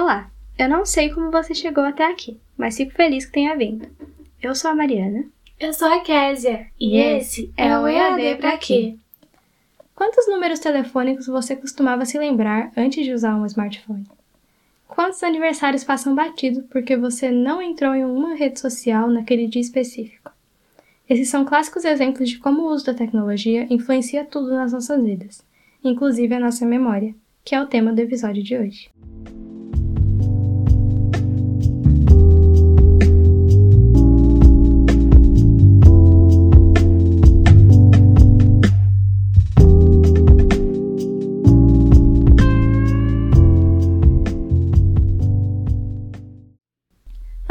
Olá! Eu não sei como você chegou até aqui, mas fico feliz que tenha vindo. Eu sou a Mariana. Eu sou a Késia. E esse é o EAD Pra Quê? Quantos números telefônicos você costumava se lembrar antes de usar um smartphone? Quantos aniversários passam batido porque você não entrou em uma rede social naquele dia específico? Esses são clássicos exemplos de como o uso da tecnologia influencia tudo nas nossas vidas, inclusive a nossa memória, que é o tema do episódio de hoje.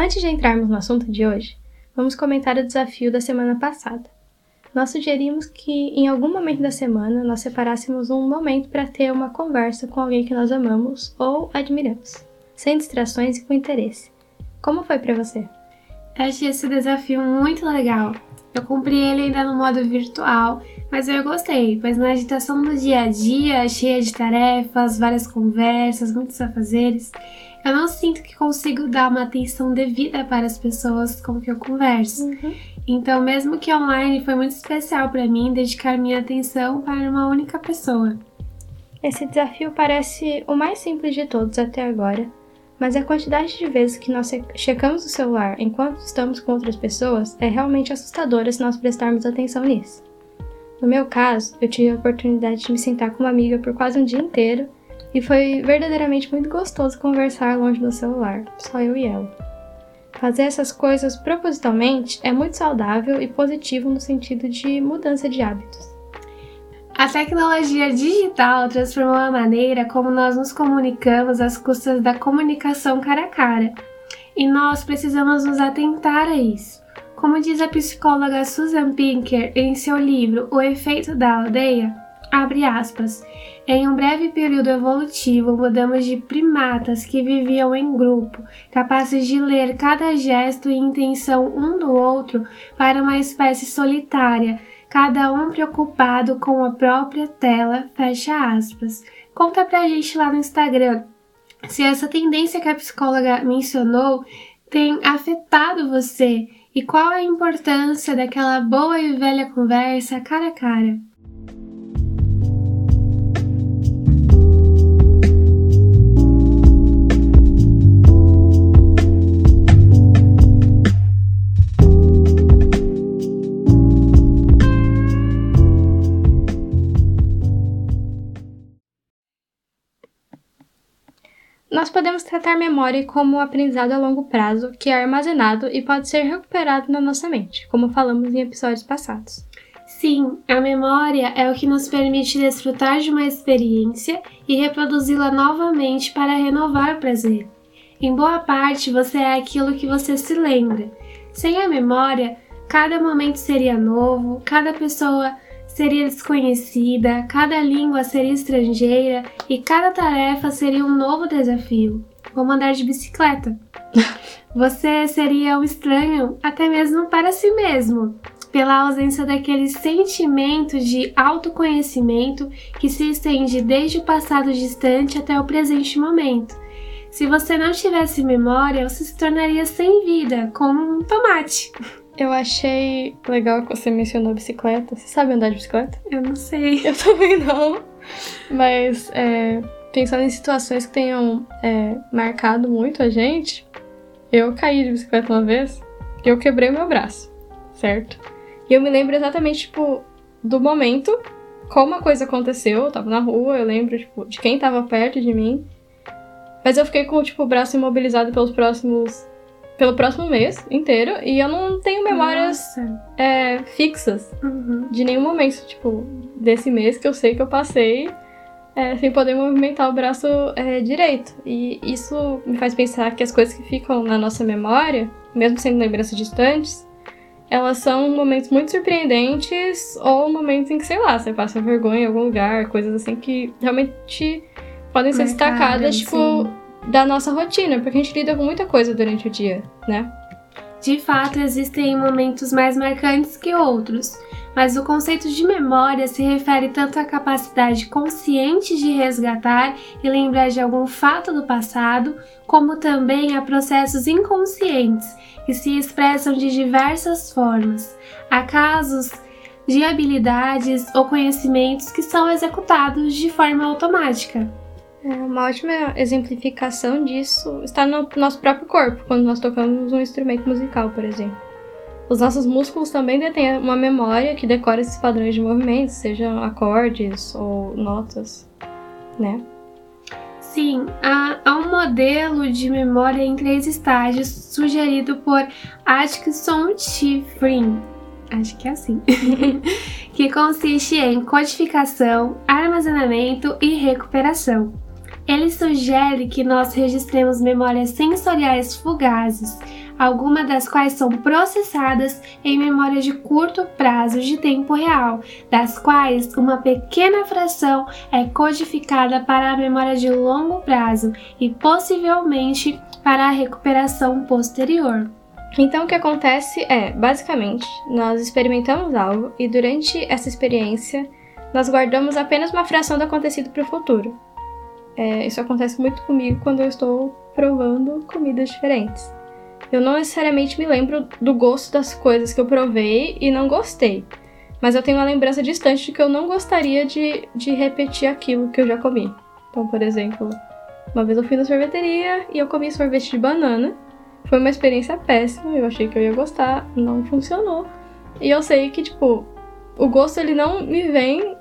Antes de entrarmos no assunto de hoje, vamos comentar o desafio da semana passada. Nós sugerimos que, em algum momento da semana, nós separássemos um momento para ter uma conversa com alguém que nós amamos ou admiramos, sem distrações e com interesse. Como foi para você? Eu achei esse desafio muito legal. Eu cumpri ele ainda no modo virtual, mas eu gostei, pois na agitação do dia a dia, cheia de tarefas, várias conversas, muitos afazeres, eu não sinto que consigo dar uma atenção devida para as pessoas com que eu converso. Uhum. Então, mesmo que online, foi muito especial para mim dedicar minha atenção para uma única pessoa. Esse desafio parece o mais simples de todos até agora, mas a quantidade de vezes que nós checamos o celular enquanto estamos com outras pessoas é realmente assustadora se nós prestarmos atenção nisso. No meu caso, eu tive a oportunidade de me sentar com uma amiga por quase um dia inteiro e foi verdadeiramente muito gostoso conversar longe do celular, só eu e ela. Fazer essas coisas propositalmente é muito saudável e positivo no sentido de mudança de hábitos. A tecnologia digital transformou a maneira como nós nos comunicamos às custas da comunicação cara a cara. E nós precisamos nos atentar a isso. Como diz a psicóloga Susan Pinker em seu livro O Efeito da Aldeia, abre aspas, em um breve período evolutivo, mudamos de primatas que viviam em grupo, capazes de ler cada gesto e intenção um do outro, para uma espécie solitária, cada um preocupado com a própria tela. Fecha aspas. Conta pra gente lá no Instagram se essa tendência que a psicóloga mencionou tem afetado você e qual a importância daquela boa e velha conversa cara a cara. Nós podemos tratar memória como um aprendizado a longo prazo que é armazenado e pode ser recuperado na nossa mente, como falamos em episódios passados. Sim, a memória é o que nos permite desfrutar de uma experiência e reproduzi-la novamente para renovar o prazer. Em boa parte, você é aquilo que você se lembra. Sem a memória, cada momento seria novo, cada pessoa seria desconhecida, cada língua seria estrangeira e cada tarefa seria um novo desafio, como andar de bicicleta. Você seria um estranho até mesmo para si mesmo, pela ausência daquele sentimento de autoconhecimento que se estende desde o passado distante até o presente momento. Se você não tivesse memória, você se tornaria sem vida, como um tomate. Eu achei legal que você mencionou bicicleta. Você sabe andar de bicicleta? Eu não sei. Eu também não. Mas é, pensando em situações que tenham é, marcado muito a gente, eu caí de bicicleta uma vez e eu quebrei meu braço, certo? E eu me lembro exatamente, tipo, do momento, como a coisa aconteceu. Eu tava na rua, eu lembro, tipo, de quem tava perto de mim. Mas eu fiquei com, tipo, o braço imobilizado pelos próximos pelo próximo mês inteiro e eu não tenho memórias é, fixas uhum. de nenhum momento, tipo, desse mês que eu sei que eu passei é, sem poder movimentar o braço é, direito. E isso me faz pensar que as coisas que ficam na nossa memória, mesmo sendo lembranças distantes, elas são momentos muito surpreendentes ou momentos em que, sei lá, você passa vergonha em algum lugar, coisas assim que realmente podem ser destacadas, tipo. Sim da nossa rotina, porque a gente lida com muita coisa durante o dia, né? De fato, existem momentos mais marcantes que outros, mas o conceito de memória se refere tanto à capacidade consciente de resgatar e lembrar de algum fato do passado, como também a processos inconscientes que se expressam de diversas formas. Há casos de habilidades ou conhecimentos que são executados de forma automática. É uma ótima exemplificação disso está no nosso próprio corpo, quando nós tocamos um instrumento musical, por exemplo. Os nossos músculos também detêm uma memória que decora esses padrões de movimentos, sejam acordes ou notas, né? Sim, há, há, um modelo de memória em três estágios sugerido por Atkinson Schifrin, acho que é assim, que consiste em codificação, armazenamento e recuperação. Ele sugere que nós registremos memórias sensoriais fugazes, algumas das quais são processadas em memória de curto prazo de tempo real, das quais uma pequena fração é codificada para a memória de longo prazo e possivelmente para a recuperação posterior. Então, o que acontece é, basicamente, nós experimentamos algo e durante essa experiência nós guardamos apenas uma fração do acontecido para o futuro. É, isso acontece muito comigo quando eu estou provando comidas diferentes eu não necessariamente me lembro do gosto das coisas que eu provei e não gostei. Mas eu tenho uma lembrança distante de que eu não gostaria de, de repetir aquilo que eu já comi. Então, por exemplo, uma vez eu fui na sorveteria e eu comi sorvete de banana. Foi uma experiência péssima, eu achei que eu ia gostar, não funcionou. E eu sei que, tipo, o gosto ele não me vem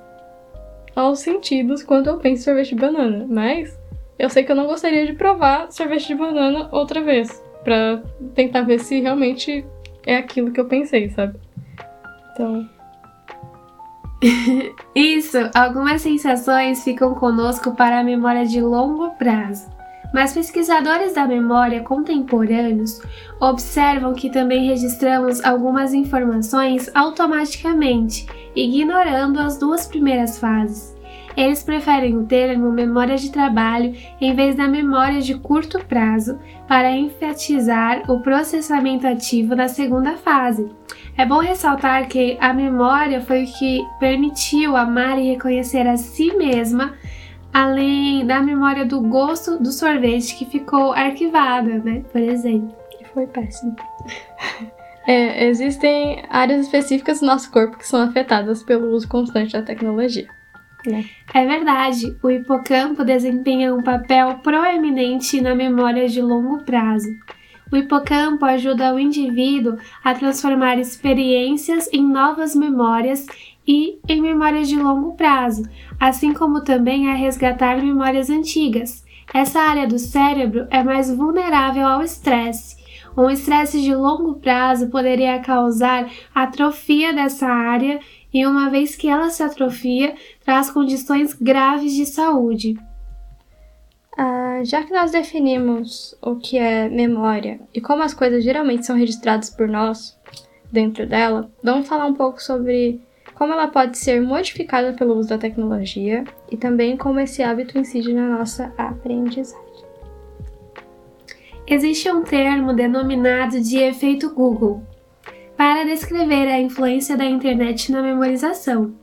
aos sentidos quando eu penso em sorvete de banana, mas eu sei que eu não gostaria de provar sorvete de banana outra vez para tentar ver se realmente é aquilo que eu pensei, sabe? Então. Isso, algumas sensações ficam conosco para a memória de longo prazo. Mas pesquisadores da memória contemporâneos observam que também registramos algumas informações automaticamente, ignorando as duas primeiras fases. Eles preferem o termo memória de trabalho em vez da memória de curto prazo para enfatizar o processamento ativo da segunda fase. É bom ressaltar que a memória foi o que permitiu amar e reconhecer a si mesma, além da memória do gosto do sorvete que ficou arquivada, né? Por exemplo. Que foi péssimo. É, existem áreas específicas do nosso corpo que são afetadas pelo uso constante da tecnologia. Né? É verdade, o hipocampo desempenha um papel proeminente na memória de longo prazo. O hipocampo ajuda o indivíduo a transformar experiências em novas memórias e em memórias de longo prazo, assim como também a resgatar memórias antigas. Essa área do cérebro é mais vulnerável ao estresse. Um estresse de longo prazo poderia causar atrofia dessa área e uma vez que ela se atrofia, traz condições graves de saúde. Ah, já que nós definimos o que é memória e como as coisas geralmente são registradas por nós dentro dela, vamos falar um pouco sobre como ela pode ser modificada pelo uso da tecnologia e também como esse hábito incide na nossa aprendizagem. Existe um termo denominado de efeito Google, para descrever a influência da internet na memorização.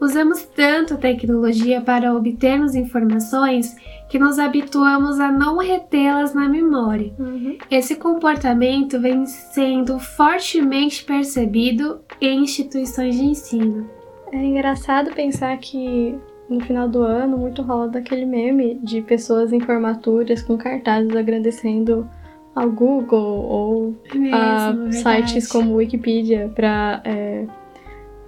Usamos tanto a tecnologia para obtermos informações que nos habituamos a não retê-las na memória. Uhum. Esse comportamento vem sendo fortemente percebido em instituições de ensino. É engraçado pensar que no final do ano muito rola daquele meme de pessoas em formaturas com cartazes agradecendo ao Google ou é a sites como Wikipedia para é,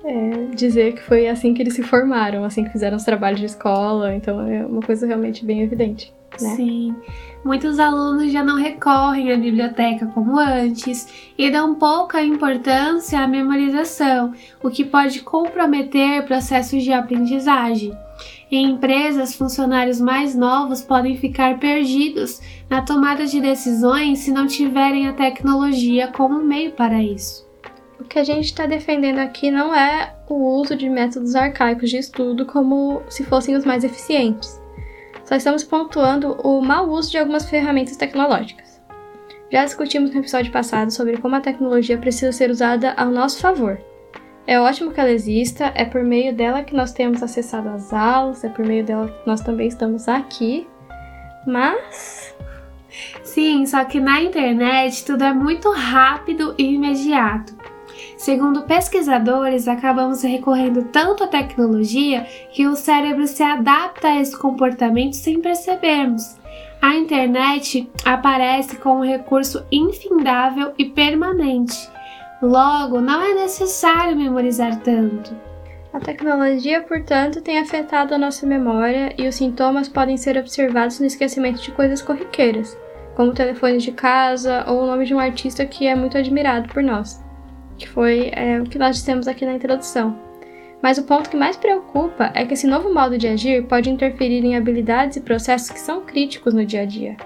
é, dizer que foi assim que eles se formaram, assim que fizeram os trabalhos de escola. Então é uma coisa realmente bem evidente. Né? Sim, muitos alunos já não recorrem à biblioteca como antes e dão pouca importância à memorização, o que pode comprometer processos de aprendizagem. Em empresas, funcionários mais novos podem ficar perdidos na tomada de decisões se não tiverem a tecnologia como meio para isso. O que a gente está defendendo aqui não é o uso de métodos arcaicos de estudo como se fossem os mais eficientes. Só estamos pontuando o mau uso de algumas ferramentas tecnológicas. Já discutimos no episódio passado sobre como a tecnologia precisa ser usada ao nosso favor É ótimo que ela exista, é por meio dela que nós temos acessado às aulas, é por meio dela que nós também estamos aqui. Mas. Sim, só que na internet tudo é muito rápido e imediato. Segundo pesquisadores, acabamos recorrendo tanto à tecnologia que o cérebro se adapta a esse comportamento sem percebermos. A internet aparece como um recurso infindável e permanente. Logo, não é necessário memorizar tanto. A tecnologia, portanto, tem afetado a nossa memória e os sintomas podem ser observados no esquecimento de coisas corriqueiras, como telefones de casa ou o nome de um artista que é muito admirado por nós, que foi é, o que nós dissemos aqui na introdução. Mas o ponto que mais preocupa é que esse novo modo de agir pode interferir em habilidades e processos que são críticos no dia a dia.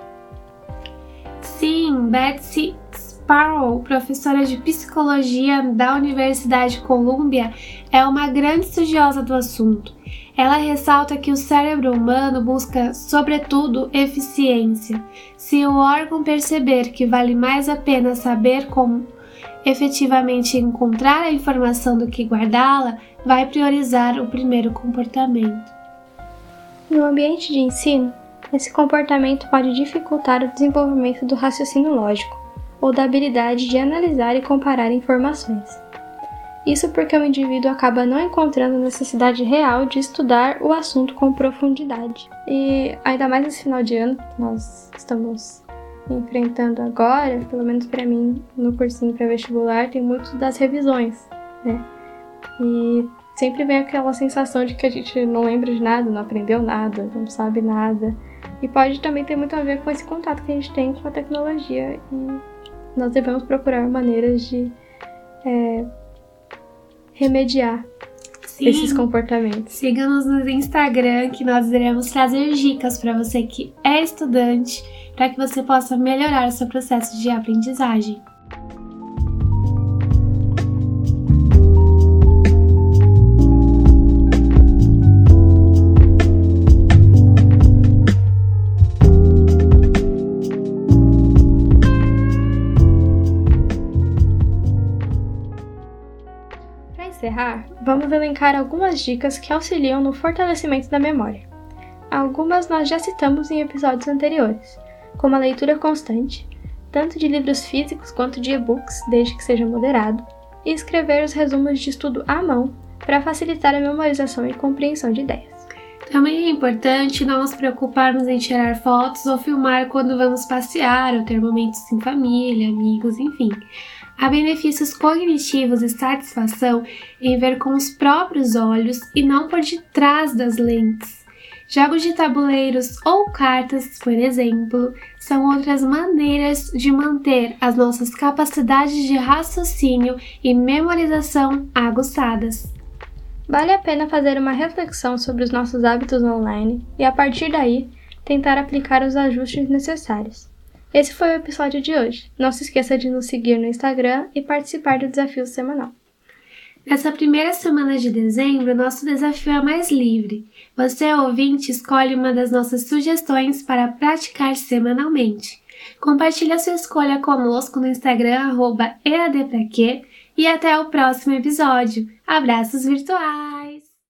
Sim, Betsy Sparrow, professora de psicologia da Universidade Columbia, é uma grande estudiosa do assunto. Ela ressalta que o cérebro humano busca, sobretudo, eficiência. Se o órgão perceber que vale mais a pena saber como efetivamente encontrar a informação do que guardá-la, vai priorizar o primeiro comportamento. No ambiente de ensino, esse comportamento pode dificultar o desenvolvimento do raciocínio lógico ou da habilidade de analisar e comparar informações. Isso porque o indivíduo acaba não encontrando necessidade real de estudar o assunto com profundidade. E ainda mais nesse final de ano, nós estamos enfrentando agora, pelo menos para mim, no cursinho pré-vestibular, tem muito das revisões, né? E sempre vem aquela sensação de que a gente não lembra de nada, não aprendeu nada, não sabe nada. E pode também ter muito a ver com esse contato que a gente tem com a tecnologia e nós devemos procurar maneiras de é, remediar Sim. esses comportamentos. Siga-nos no Instagram que nós iremos trazer dicas para você que é estudante, para que você possa melhorar o seu processo de aprendizagem. Encerrar, vamos elencar algumas dicas que auxiliam no fortalecimento da memória. Algumas nós já citamos em episódios anteriores, como a leitura constante, tanto de livros físicos quanto de e-books, desde que seja moderado, e escrever os resumos de estudo à mão para facilitar a memorização e compreensão de ideias. Também é importante não nos preocuparmos em tirar fotos ou filmar quando vamos passear ou ter momentos em família, amigos, enfim. Há benefícios cognitivos e satisfação em ver com os próprios olhos e não por detrás das lentes. Jogos de tabuleiros ou cartas, por exemplo, são outras maneiras de manter as nossas capacidades de raciocínio e memorização aguçadas. Vale a pena fazer uma reflexão sobre os nossos hábitos online e, a partir daí, tentar aplicar os ajustes necessários. Esse foi o episódio de hoje. Não se esqueça de nos seguir no Instagram e participar do desafio semanal. Nessa primeira semana de dezembro, nosso desafio é mais livre. Você, ouvinte, escolhe uma das nossas sugestões para praticar semanalmente. Compartilhe a sua escolha conosco no Instagram, EADPraquê, e até o próximo episódio. Abraços virtuais!